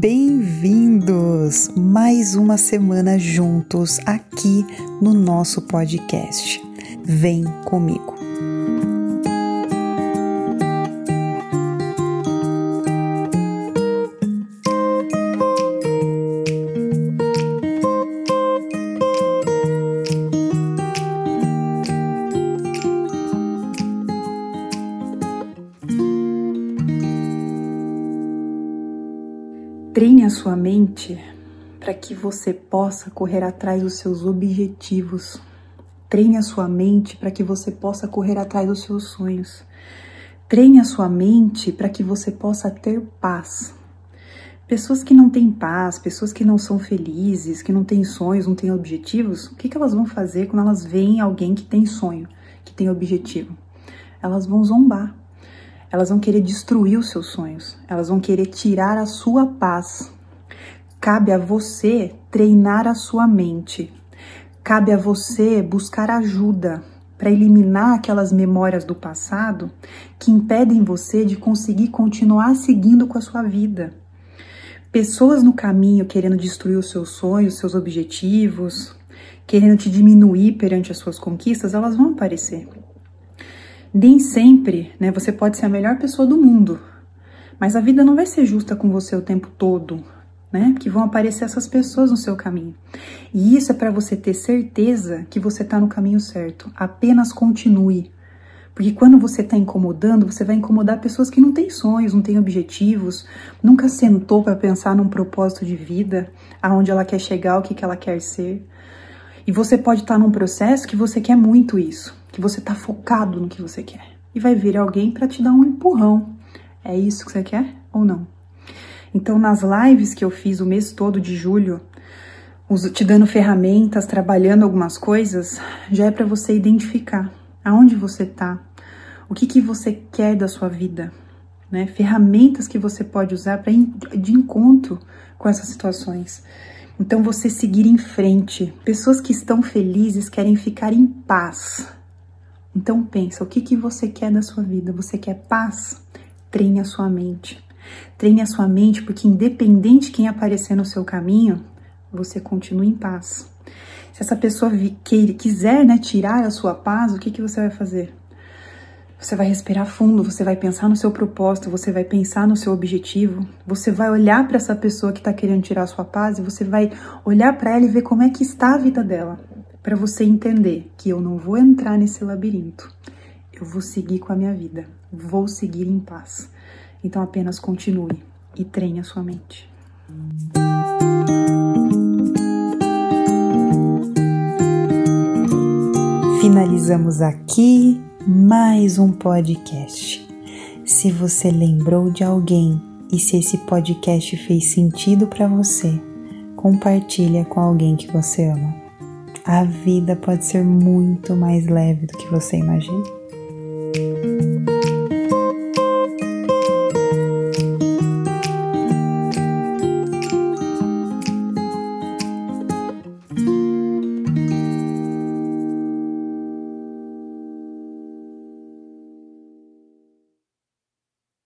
Bem-vindos! Mais uma semana juntos aqui no nosso podcast. Vem comigo! Treine a sua mente para que você possa correr atrás dos seus objetivos. Treine a sua mente para que você possa correr atrás dos seus sonhos. Treine a sua mente para que você possa ter paz. Pessoas que não têm paz, pessoas que não são felizes, que não têm sonhos, não têm objetivos, o que, elas vão fazer quando elas veem alguém que tem sonho, que tem objetivo? Elas vão zombar, elas vão querer destruir os seus sonhos, elas vão querer tirar a sua paz. Cabe a você treinar a sua mente. Cabe a você buscar ajuda para eliminar aquelas memórias do passado que impedem você de conseguir continuar seguindo com a sua vida. Pessoas no caminho querendo destruir os seus sonhos, os seus objetivos, querendo te diminuir perante as suas conquistas, elas vão aparecer. Nem sempre, né, você pode ser a melhor pessoa do mundo, mas a vida não vai ser justa com você o tempo todo, né? Que vão aparecer essas pessoas no seu caminho. E isso é para você ter certeza que você está no caminho certo. Apenas continue. Porque quando você está incomodando, você vai incomodar pessoas que não têm sonhos, não têm objetivos, nunca sentou para pensar num propósito de vida, aonde ela quer chegar, o que, que ela quer ser. E você pode estar tá num processo que você quer muito isso que você tá focado no que você quer. E vai vir alguém para te dar um empurrão. É isso que você quer ou não? Então, nas lives que eu fiz o mês todo de julho, te dando ferramentas, trabalhando algumas coisas, já é para você identificar aonde você tá, o que, que você quer da sua vida, né? Ferramentas que você pode usar para de encontro com essas situações. Então, você seguir em frente. Pessoas que estão felizes querem ficar em paz, então pensa, o que, que você quer da sua vida? Você quer paz? Treine a sua mente. Treine a sua mente, porque independente de quem aparecer no seu caminho, você continua em paz. Se essa pessoa que, quiser né, tirar a sua paz, o que, que você vai fazer? Você vai respirar fundo, você vai pensar no seu propósito, você vai pensar no seu objetivo, você vai olhar para essa pessoa que está querendo tirar a sua paz e você vai olhar para ela e ver como é que está a vida dela para você entender que eu não vou entrar nesse labirinto. Eu vou seguir com a minha vida, vou seguir em paz. Então apenas continue e treine a sua mente. Finalizamos aqui mais um podcast. Se você lembrou de alguém e se esse podcast fez sentido para você, compartilha com alguém que você ama a vida pode ser muito mais leve do que você imagina.